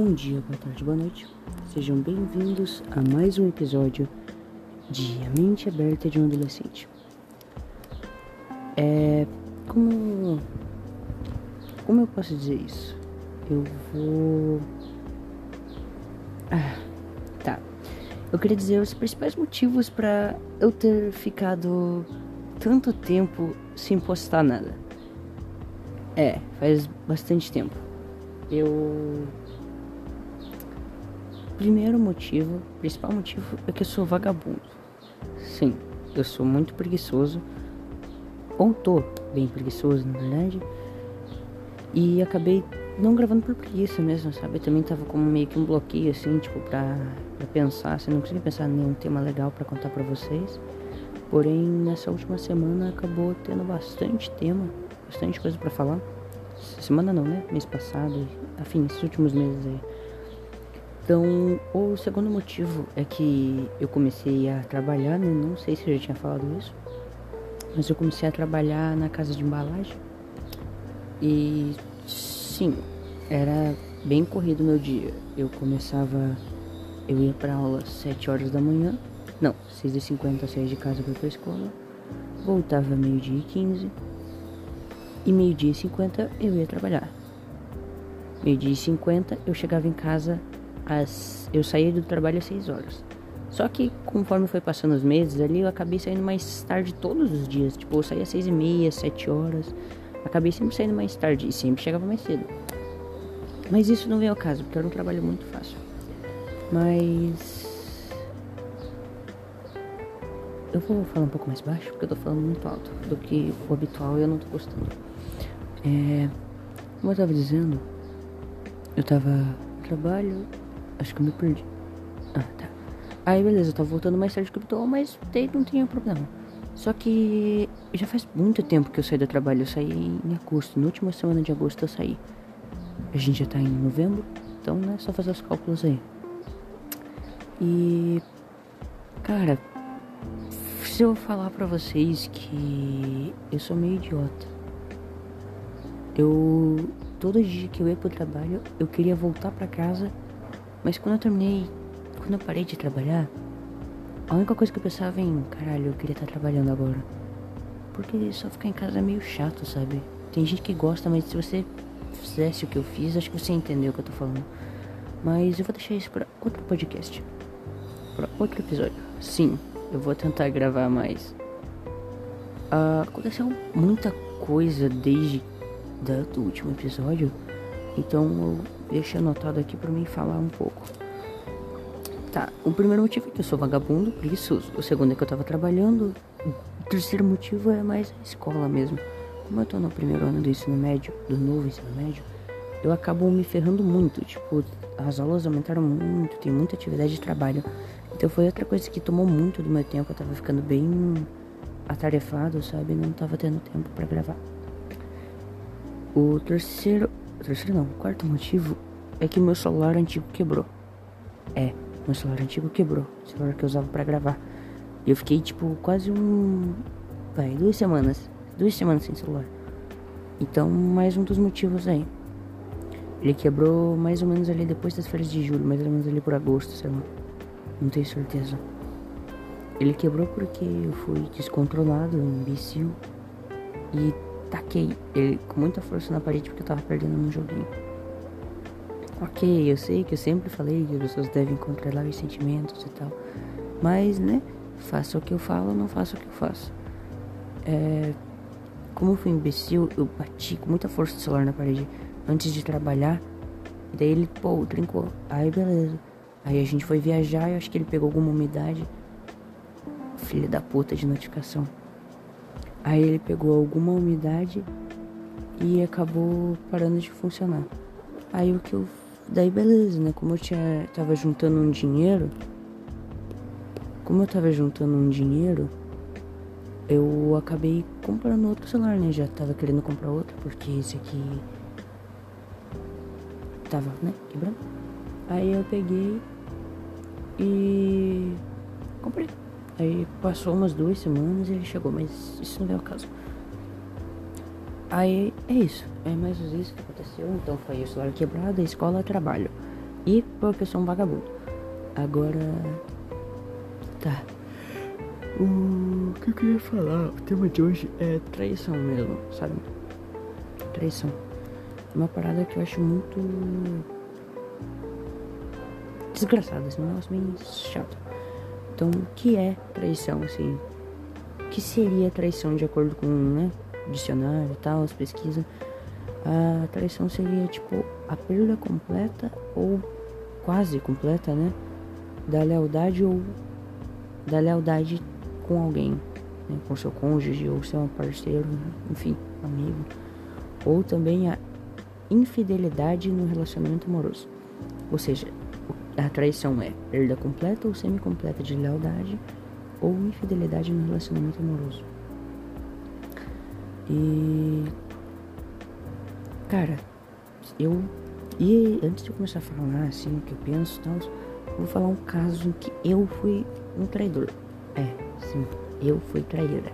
Bom dia, boa tarde, boa noite. Sejam bem-vindos a mais um episódio de A Mente Aberta de um Adolescente. É. Como. Como eu posso dizer isso? Eu vou. Ah, tá. Eu queria dizer os principais motivos para eu ter ficado tanto tempo sem postar nada. É, faz bastante tempo. Eu Primeiro motivo, principal motivo é que eu sou vagabundo. Sim, eu sou muito preguiçoso. Ou tô bem preguiçoso, na verdade. E acabei não gravando por preguiça mesmo, sabe? Eu também tava como meio que um bloqueio, assim, tipo, pra, pra pensar. Assim, não consegui pensar em nenhum tema legal para contar para vocês. Porém, nessa última semana acabou tendo bastante tema, bastante coisa para falar. Semana não, né? Mês passado, afim, esses últimos meses aí. Então, o segundo motivo é que eu comecei a trabalhar, né? Não sei se eu já tinha falado isso, mas eu comecei a trabalhar na casa de embalagem. E sim, era bem corrido meu dia. Eu começava, eu ia para aula às 7 horas da manhã, não, 6h50 eu saía de casa para pra escola, voltava meio-dia e 15 e meio-dia e 50 eu ia trabalhar. Meio-dia e 50 eu chegava em casa eu saí do trabalho às 6 horas. Só que conforme foi passando os meses ali, eu acabei saindo mais tarde todos os dias. Tipo, eu saía às 6 e meia, 7 horas. Acabei sempre saindo mais tarde e sempre chegava mais cedo. Mas isso não veio ao caso, porque era um trabalho muito fácil. Mas. Eu vou falar um pouco mais baixo, porque eu tô falando muito alto do que o habitual e eu não tô gostando. É. Como eu tava dizendo, eu tava no trabalho, Acho que eu me perdi. Ah, tá. Aí beleza, eu tava voltando mais tarde que habitual, mas daí não tinha problema. Só que já faz muito tempo que eu saí do trabalho. Eu saí em agosto, na última semana de agosto eu saí. A gente já tá em novembro, então né, só fazer os cálculos aí. E. Cara, se eu falar pra vocês que eu sou meio idiota. Eu. Todo dia que eu ia pro trabalho, eu queria voltar pra casa mas quando eu terminei, quando eu parei de trabalhar, a única coisa que eu pensava em, caralho, eu queria estar trabalhando agora. Porque só ficar em casa é meio chato, sabe? Tem gente que gosta, mas se você fizesse o que eu fiz, acho que você entendeu o que eu tô falando. Mas eu vou deixar isso para outro podcast. Para outro episódio. Sim, eu vou tentar gravar mais. Uh, aconteceu muita coisa desde do último episódio. Então eu deixei anotado aqui para mim falar um pouco. Tá, o primeiro motivo é que eu sou vagabundo, preguiçoso. O segundo é que eu tava trabalhando. O terceiro motivo é mais a escola mesmo. Como eu tô no primeiro ano do ensino médio, do novo ensino médio, eu acabo me ferrando muito. Tipo, as aulas aumentaram muito, tem muita atividade de trabalho. Então foi outra coisa que tomou muito do meu tempo. Eu tava ficando bem atarefado, sabe? Não tava tendo tempo para gravar. O terceiro o terceiro não, o quarto motivo é que meu celular antigo quebrou. É, meu celular antigo quebrou. O celular que eu usava para gravar. E eu fiquei tipo quase um. Vai, duas semanas. Duas semanas sem celular. Então, mais um dos motivos aí. Ele quebrou mais ou menos ali depois das férias de julho, mais ou menos ali por agosto, sei lá. Não tenho certeza. Ele quebrou porque eu fui descontrolado, imbecil. E taquei ele com muita força na parede porque eu tava perdendo no joguinho. Ok, eu sei que eu sempre falei que as pessoas devem controlar os sentimentos e tal. Mas, né, faça o que eu falo, não faça o que eu faço. É, como eu fui imbecil, eu bati com muita força o celular na parede antes de trabalhar. E daí ele, pô, trincou. Aí beleza. Aí a gente foi viajar e acho que ele pegou alguma umidade. Filha da puta de notificação. Aí ele pegou alguma umidade e acabou parando de funcionar. Aí o que eu. Daí beleza, né? Como eu tinha, tava juntando um dinheiro. Como eu tava juntando um dinheiro, eu acabei comprando outro celular, né? Já tava querendo comprar outro, porque esse aqui tava, né, quebrando. Aí eu peguei e. Aí passou umas duas semanas e ele chegou, mas isso não é o caso. Aí é isso, é mais ou menos isso que aconteceu. Então foi o celular quebrado, a escola, trabalho. E porque eu sou um vagabundo. Agora. Tá. O que eu queria falar, o tema de hoje é traição mesmo, sabe? Traição. Uma parada que eu acho muito. desgraçada, um negócio bem chato. Então, o que é traição, assim? O que seria traição de acordo com, né? Dicionário e tal, as pesquisas. A traição seria, tipo, a perda completa ou quase completa, né? Da lealdade ou da lealdade com alguém, né? com seu cônjuge ou seu parceiro, enfim, amigo. Ou também a infidelidade no relacionamento amoroso. Ou seja, a traição é perda completa ou semi-completa de lealdade ou infidelidade no relacionamento amoroso. E cara, eu e antes de começar a falar assim o que eu penso e tal, vou falar um caso em que eu fui um traidor. É, sim, eu fui traíra.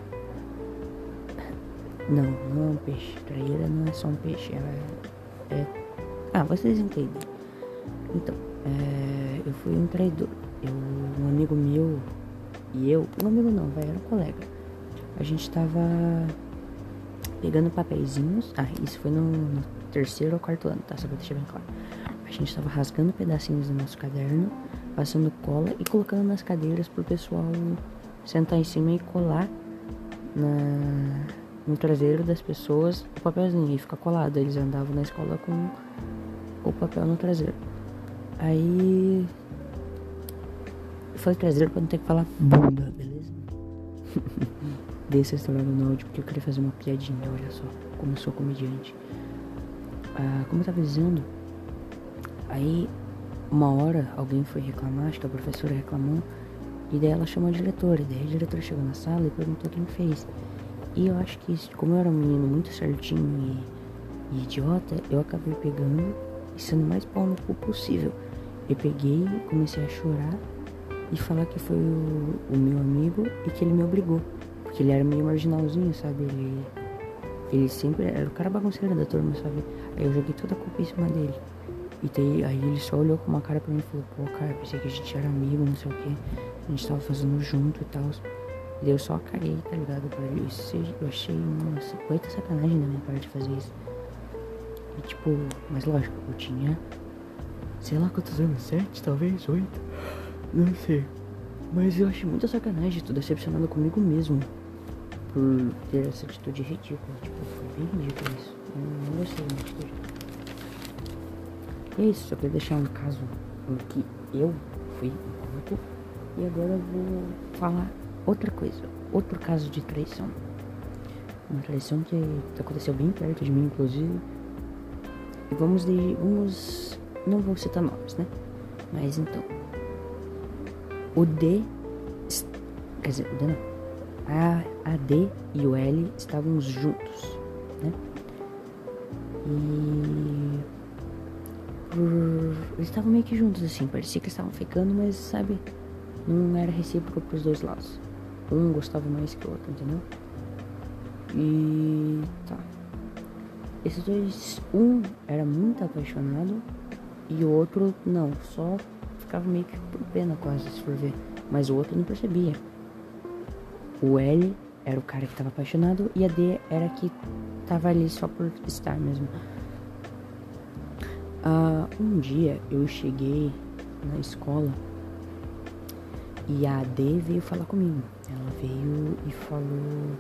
Não, não é um peixe. Traíra não é só um peixe. É. é... Ah, vocês entendem. Então, é... eu fui um traidor. Eu, um amigo meu e eu, um amigo não, vai, era um colega. A gente tava pegando papeizinhos. Ah, isso foi no, no terceiro ou quarto ano, tá? Só pra deixar bem claro. A gente tava rasgando pedacinhos do nosso caderno, passando cola e colocando nas cadeiras pro pessoal sentar em cima e colar na, no traseiro das pessoas o papelzinho e ficar colado. Eles andavam na escola com o papel no traseiro. Aí. Falei traseiro pra não ter que falar bunda, beleza? Desse história no áudio porque eu queria fazer uma piadinha, olha só, como eu sou comediante. Ah, como eu tava dizendo, aí uma hora alguém foi reclamar, acho que a professora reclamou e daí ela chamou a diretora, e daí a diretora chegou na sala e perguntou quem fez. E eu acho que, como eu era um menino muito certinho e, e idiota, eu acabei pegando e sendo mais pau no cu possível. Eu peguei, comecei a chorar e falar que foi o, o, meu amigo e que ele me obrigou. Porque ele era meio marginalzinho, sabe? Ele, ele sempre era o cara bagunceiro da turma, sabe? Aí eu joguei toda a culpa em cima dele. E daí, aí ele só olhou com uma cara pra mim e falou, pô, cara, pensei que a gente era amigo, não sei o que. A gente tava fazendo junto e tal. E eu só caguei, tá ligado? Eu achei uma muita sacanagem da minha parte fazer isso. E tipo, mas lógico, eu tinha. Sei lá quantos anos, sete, talvez, oito. Não sei. Mas eu achei muita sacanagem, tô decepcionado comigo mesmo. Por ter essa atitude ridícula. Tipo, foi bem ridículo isso. Eu não gostei da atitude. E é isso, só queria deixar um caso em que eu fui corpo e agora eu vou falar outra coisa, outro caso de traição. Uma traição que aconteceu bem perto de mim, inclusive. E vamos de. Vamos. Não vou citar nomes, né? Mas então. O D. Quer dizer, o D não. A, a D e o L estavam juntos, né? E. Eles estavam meio que juntos assim, parecia que estavam ficando, mas sabe, não era recíproco pros dois lados. Um gostava mais que o outro, entendeu? E. tá. Esses dois, um era muito apaixonado e o outro não, só ficava meio que por pena quase, se for ver. Mas o outro não percebia. O L era o cara que tava apaixonado e a D era que tava ali só por estar mesmo. Uh, um dia eu cheguei na escola e a D veio falar comigo. Ela veio e falou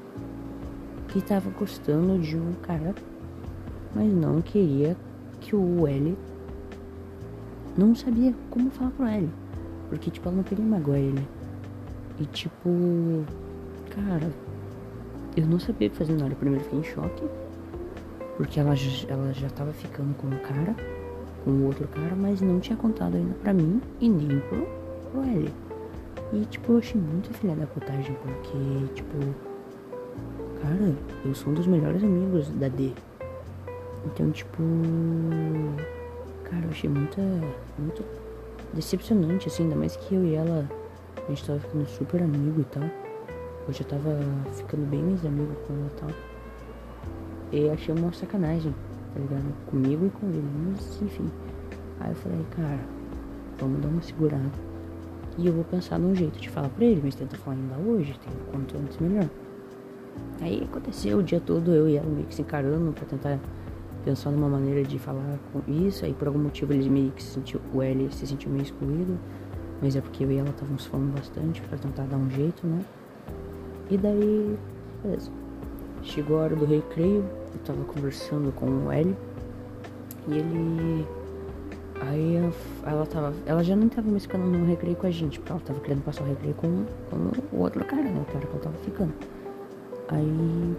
que estava gostando de um cara, mas não queria que o L não sabia como falar pro L. Porque, tipo, ela não queria magoar ele. E, tipo, cara, eu não sabia o que fazer na hora. Primeiro fiquei em choque, porque ela, ela já tava ficando com o cara com o outro cara, mas não tinha contado ainda pra mim e nem pro, pro L. E tipo, eu achei muito filha da putagem, porque, tipo, cara, eu sou um dos melhores amigos da D. Então, tipo, cara, eu achei muita, muito decepcionante, assim, ainda mais que eu e ela, a gente tava ficando super amigo e tal. Eu já tava ficando bem mais amigo com ela e tal. E achei uma sacanagem tá ligado? Comigo e com ele, mas enfim. Aí eu falei, cara, vamos dar uma segurada. E eu vou pensar num jeito de falar pra ele, mas tenta falar ainda hoje, tem quanto antes melhor. Aí aconteceu o dia todo eu e ela meio que se encarando pra tentar pensar numa maneira de falar com isso. Aí por algum motivo ele meio que se sentiu, o L se sentiu meio excluído. Mas é porque eu e ela estávamos falando bastante pra tentar dar um jeito, né? E daí, beleza. Chegou a hora do recreio, eu tava conversando com o L. E ele. Aí ela tava. Ela já não tava mais ficando no recreio com a gente, porque ela tava querendo passar o recreio com, com o outro cara, né? O cara que ela tava ficando. Aí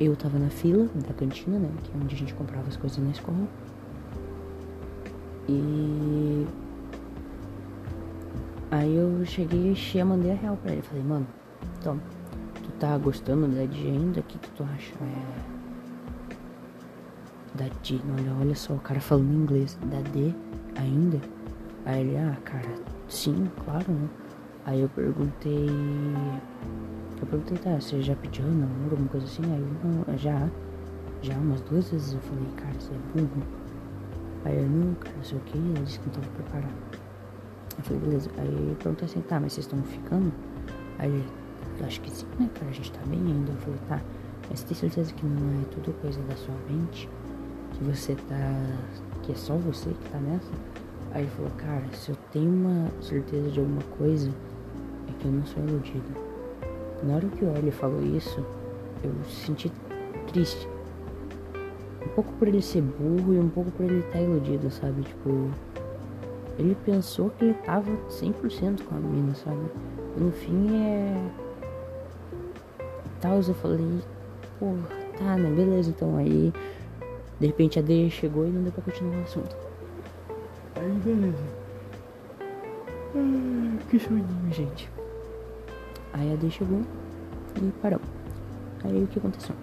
eu tava na fila da cantina, né? Que é onde a gente comprava as coisas na escola. E. Aí eu cheguei e mandei a real pra ele. Falei, mano, então, tu tá gostando da D ainda? O que, que tu acha? É. Da D, olha, olha só, o cara falando inglês. Da D ainda? Aí ele, ah, cara, sim, claro, né? Aí eu perguntei. Perguntei, tá, você já pediu namoro, alguma coisa assim? Aí eu, não, já, já umas duas vezes eu falei, cara, você é burro. Aí eu, não, cara, não sei o que, ele disse que não tava preparado. Eu falei, beleza. Aí eu perguntei assim, tá, mas vocês estão ficando? Aí eu acho que sim, né, cara, a gente tá bem ainda. Eu falei, tá, mas tem certeza que não é tudo coisa da sua mente? Que você tá. que é só você que tá nessa? Aí ele falou, cara, se eu tenho uma certeza de alguma coisa, é que eu não sou iludido. Na hora que o Eli falou isso, eu senti triste. Um pouco por ele ser burro e um pouco por ele estar tá iludido, sabe? Tipo, ele pensou que ele tava 100% com a mina, sabe? E no fim é. Tal, eu falei, porra, tá, né? Beleza, então aí. De repente a D chegou e não deu pra continuar o assunto. Aí beleza. Ah, que soninho, gente. Aí a D chegou e parou. Aí o que aconteceu?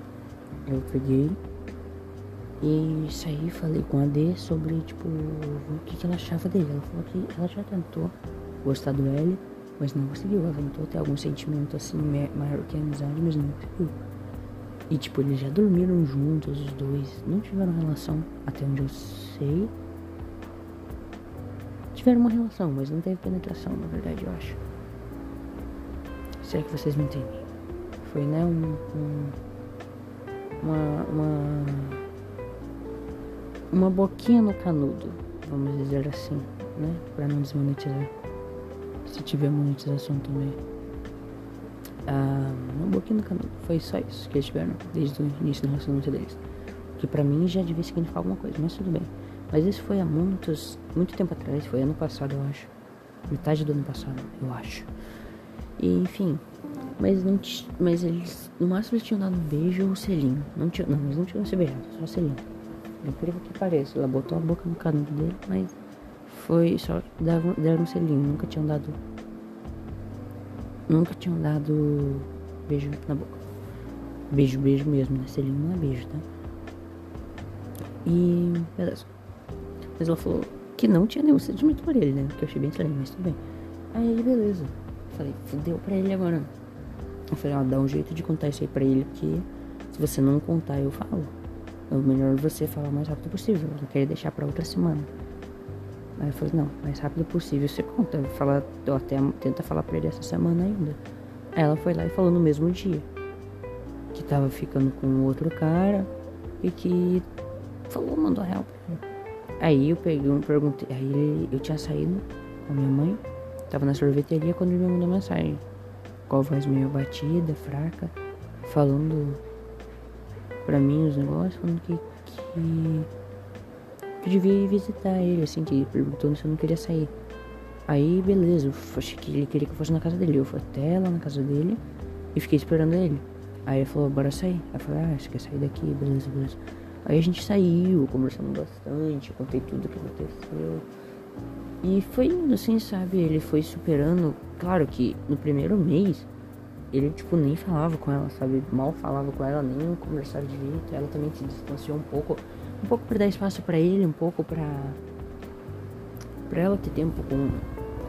Eu peguei e saí falei com a D sobre, tipo, o que, que ela achava dele. Ela falou que ela já tentou gostar do L, mas não conseguiu. Ela tentou ter algum sentimento assim maior que a amizade, mas não conseguiu. E tipo, eles já dormiram juntos, os dois. Não tiveram relação, até onde eu sei. Tiveram uma relação, mas não teve penetração, na verdade, eu acho. Se é que vocês me entendem. Foi, né, um, um uma, uma, uma boquinha no canudo, vamos dizer assim, né, para não desmonetizar. Se tiver monetização também. Ah, uma boquinha no canudo. Foi só isso que eles tiveram desde o início do relacionamento deles. Que pra mim já devia significar alguma coisa, mas tudo bem. Mas isso foi há muitos, muito tempo atrás, foi ano passado, eu acho. Metade do ano passado, eu acho. E, enfim, mas não mas eles no máximo eles tinham dado um beijo ou selinho. Não tinha, não, eles não tinham se beijado, só selinho. É incrível que pareça, ela botou a boca no canudo dele, mas foi só deram, deram um selinho, nunca tinham dado nunca tinham dado beijo na boca. Beijo, beijo mesmo, né? Selinho não é beijo, tá? E beleza. Mas ela falou que não tinha nenhum sentimento por ele, né? Que eu achei bem estranho, mas tudo bem. Aí beleza. Falei, fudeu pra ele agora. Eu falei, ó, dá um jeito de contar isso aí pra ele, porque se você não contar, eu falo. É melhor você falar o mais rápido possível. Eu não queria deixar pra outra semana. Aí eu falei, não, mais rápido possível você conta. Fala, eu até tenta falar pra ele essa semana ainda. Aí ela foi lá e falou no mesmo dia. Que tava ficando com outro cara e que falou, mandou a real pra ele. Aí eu peguei, perguntei, aí eu tinha saído com a minha mãe Tava na sorveteria quando ele me mandou mensagem. Com a voz meio batida, fraca, falando pra mim os negócios, falando que, que, que devia ir visitar ele, assim, que perguntando se eu não queria sair. Aí, beleza, eu achei que ele queria que eu fosse na casa dele. Eu fui até lá na casa dele e fiquei esperando ele. Aí ele falou, bora sair. Aí eu falei, ah, você quer sair daqui? Beleza, beleza. Aí a gente saiu, conversamos bastante, contei tudo o que aconteceu. E foi indo assim, sabe? Ele foi superando. Claro que no primeiro mês ele, tipo, nem falava com ela, sabe? Mal falava com ela, nem conversava direito. Ela também se distanciou um pouco. Um pouco pra dar espaço para ele, um pouco pra. pra ela ter tempo com,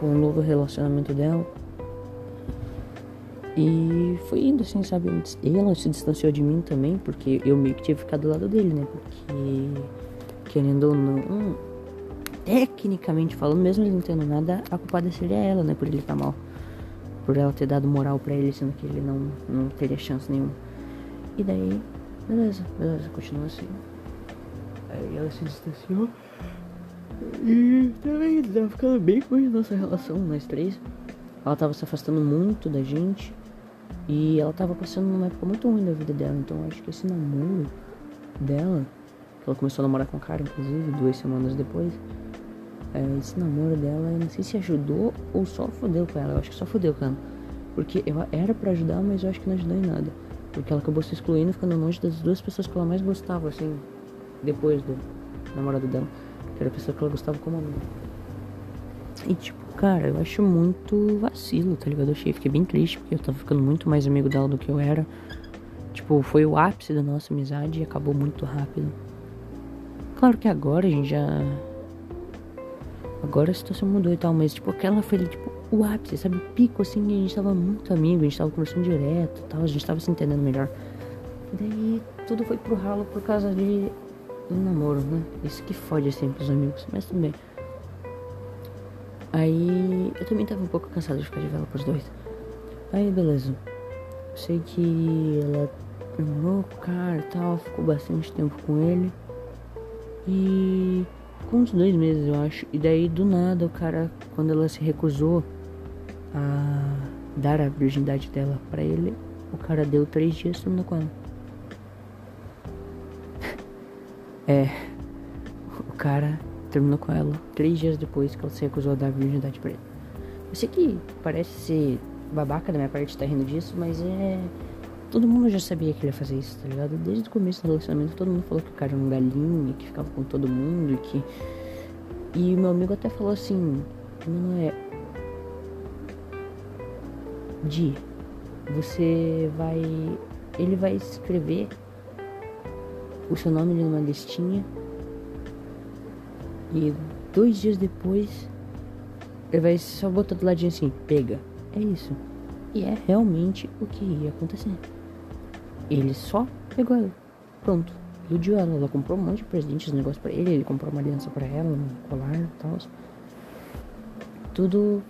com o novo relacionamento dela. E foi indo assim, sabe? Ela se distanciou de mim também, porque eu meio que tive que ficar do lado dele, né? Porque, querendo ou não, tecnicamente falando, mesmo ele não tendo nada, a culpada seria ela, né? Por ele estar tá mal. Por ela ter dado moral para ele, sendo que ele não, não teria chance nenhuma. E daí, beleza, beleza, continua assim. Aí ela se distanciou. E também tava ficando bem com a nossa relação, nós três. Ela tava se afastando muito da gente. E ela tava passando numa época muito ruim da vida dela. Então acho que esse namoro dela, que ela começou a namorar com o cara, inclusive, duas semanas depois. É, esse namoro dela, eu não sei se ajudou ou só fodeu com ela. Eu acho que só fodeu com ela. Porque eu era para ajudar, mas eu acho que não ajudou em nada. Porque ela acabou se excluindo, ficando longe das duas pessoas que ela mais gostava, assim, depois do namorado dela. Que era a pessoa que ela gostava como amiga. E tipo, cara, eu acho muito vacilo, tá ligado? Eu achei, fiquei bem triste, porque eu tava ficando muito mais amigo dela do que eu era. Tipo, foi o ápice da nossa amizade e acabou muito rápido. Claro que agora a gente já. Agora a situação mudou e tal, mas tipo, aquela foi tipo o ápice, sabe? O pico assim, a gente tava muito amigo, a gente tava conversando direto tal, a gente tava se entendendo melhor. Daí tudo foi pro ralo por causa de um namoro, né? Isso que fode sempre os amigos, mas tudo bem. Aí eu também tava um pouco cansado de ficar de vela pros dois. Aí beleza. Sei que ela namorou o cara e tal, ficou bastante tempo com ele. E com uns dois meses eu acho. E daí do nada o cara, quando ela se recusou a dar a virgindade dela para ele, o cara deu três dias terminou com ela. é. O cara terminou com ela três dias depois que ela se recusou a dar a virgindade pra ele. Eu sei que parece ser babaca da minha parte estar tá rindo disso, mas é. Todo mundo já sabia que ele ia fazer isso, tá ligado? Desde o começo do relacionamento, todo mundo falou que o cara era um galinho, que ficava com todo mundo e que. E meu amigo até falou assim: Não é. Di, você vai. Ele vai escrever o seu nome numa listinha e dois dias depois, ele vai só botar do ladinho assim, pega. É isso. E é realmente o que ia acontecer. Ele só pegou ela. Pronto. Iludiu ela. Ela comprou um monte de presentes, negócio pra ele. Ele comprou uma aliança pra ela, um colar e tal. Tudo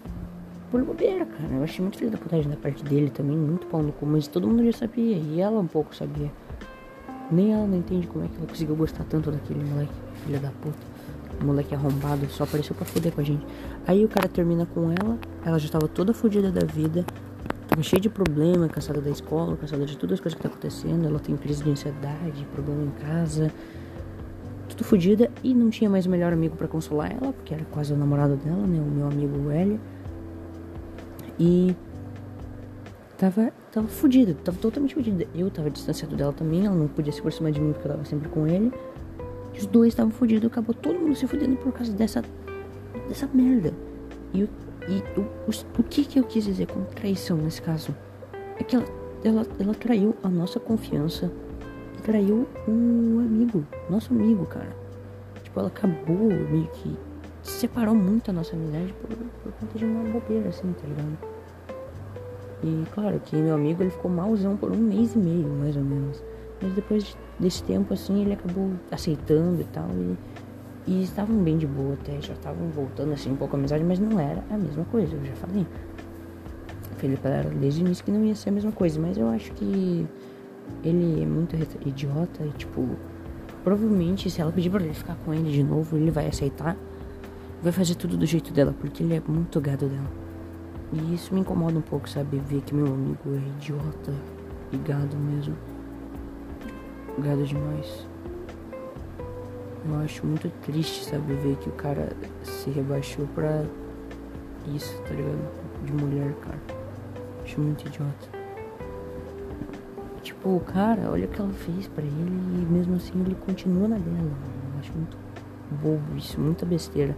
por bobeira, cara. Eu achei muito filho da putagem da parte dele também. Muito pau no cu. Mas todo mundo já sabia. E ela um pouco sabia. Nem ela não entende como é que ela conseguiu gostar tanto daquele moleque. Filha da puta moleque arrombado só apareceu pra foder com a gente. Aí o cara termina com ela, ela já tava toda fodida da vida, cheia de problema, cansada da escola, cansada de todas as coisas que tá acontecendo. Ela tem crise de ansiedade, problema em casa, tudo fodida e não tinha mais o melhor amigo para consolar ela, porque era quase o namorado dela, né? O meu amigo Hélio. E tava, tava fodida, tava totalmente fodida. Eu tava distanciado dela também, ela não podia se aproximar de mim porque eu tava sempre com ele os dois estavam fodidos, acabou todo mundo se fodendo por causa dessa, dessa merda. E, e o, o, o que que eu quis dizer com traição nesse caso? É que ela, ela, ela traiu a nossa confiança e traiu um amigo, nosso amigo, cara. Tipo, ela acabou meio que separou muito a nossa amizade por, por conta de uma bobeira, assim, tá ligado? E claro que meu amigo ele ficou malzão por um mês e meio, mais ou menos. Mas depois desse tempo, assim, ele acabou aceitando e tal. E, e estavam bem de boa até, já estavam voltando assim um pouco a amizade, mas não era a mesma coisa, eu já falei. Felipe era desde o início que não ia ser a mesma coisa, mas eu acho que ele é muito idiota e tipo, provavelmente se ela pedir pra ele ficar com ele de novo, ele vai aceitar, vai fazer tudo do jeito dela, porque ele é muito gado dela. E isso me incomoda um pouco, sabe? Ver que meu amigo é idiota e gado mesmo gado demais. Eu acho muito triste, sabe, ver que o cara se rebaixou pra isso, tá ligado? De mulher, cara. Acho muito idiota. Tipo, cara, olha o que ela fez pra ele e mesmo assim ele continua na dela. Eu acho muito bobo isso, muita besteira.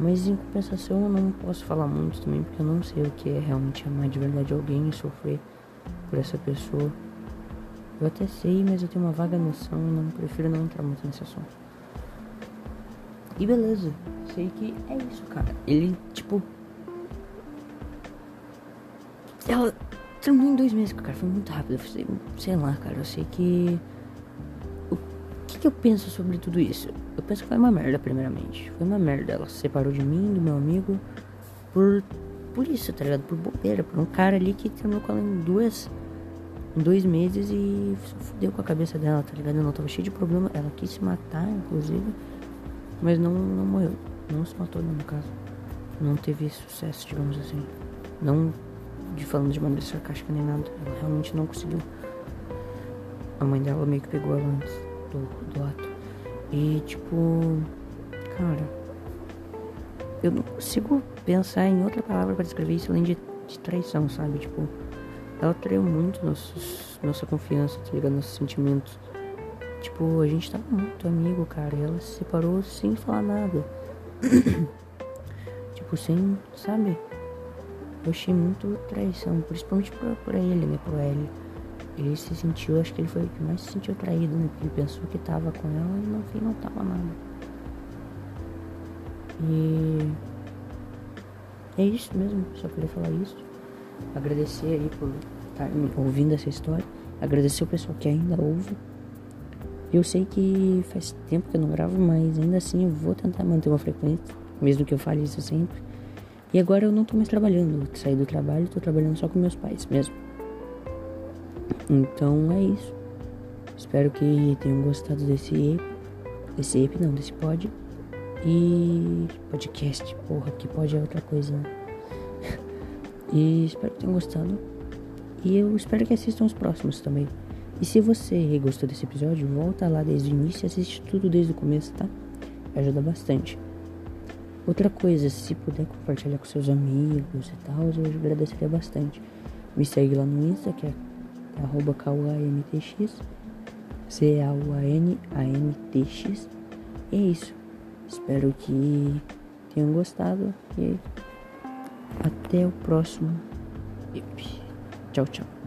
Mas em compensação eu não posso falar muito também porque eu não sei o que é realmente amar de verdade alguém e sofrer por essa pessoa. Eu até sei, mas eu tenho uma vaga noção e não prefiro não entrar muito nesse assunto. E beleza, sei que é isso, cara. Ele, tipo. Ela terminou em dois meses, cara. Foi muito rápido. Sei, sei lá, cara. Eu sei que. O que, que eu penso sobre tudo isso? Eu penso que foi uma merda, primeiramente. Foi uma merda. Ela se separou de mim, do meu amigo, por, por isso, tá ligado? Por bobeira, por um cara ali que terminou com ela em duas. Em dois meses e fudeu com a cabeça dela, tá ligado? Ela tava cheia de problema. Ela quis se matar, inclusive. Mas não, não morreu. Não se matou, no caso. Não teve sucesso, digamos assim. Não de falando de maneira sarcástica nem nada. Ela realmente não conseguiu. A mãe dela meio que pegou ela antes do, do ato. E tipo. Cara. Eu não consigo pensar em outra palavra para descrever isso além de, de traição, sabe? Tipo. Ela traiu muito nossos, nossa confiança, tá ligado? Nossos sentimentos. Tipo, a gente tava muito amigo, cara. E ela se separou sem falar nada. tipo, sem, sabe? Eu achei muito traição, principalmente pra, pra ele, né? Pro L. Ele se sentiu, acho que ele foi o que mais se sentiu traído, né? Porque ele pensou que tava com ela e no fim não tava nada. E. É isso mesmo, só queria falar isso. Agradecer aí por estar ouvindo essa história. Agradecer o pessoal que ainda ouve. Eu sei que faz tempo que eu não gravo, mas ainda assim eu vou tentar manter uma frequência, mesmo que eu fale isso sempre. E agora eu não tô mais trabalhando, saí do trabalho, tô trabalhando só com meus pais mesmo. Então é isso. Espero que tenham gostado desse desse EP não, desse pod. E podcast, porra, que pode é outra coisa, né? e espero que tenham gostado. E eu espero que assistam os próximos também. E se você gostou desse episódio, volta lá desde o início e assiste tudo desde o começo, tá? Ajuda bastante. Outra coisa, se puder compartilhar com seus amigos e tal, eu agradeceria bastante. Me segue lá no Insta, que é arroba KUAMTX, C-A-U-A-N-A-M-T-X. E é isso. Espero que tenham gostado e até o próximo. Tchau, tchau.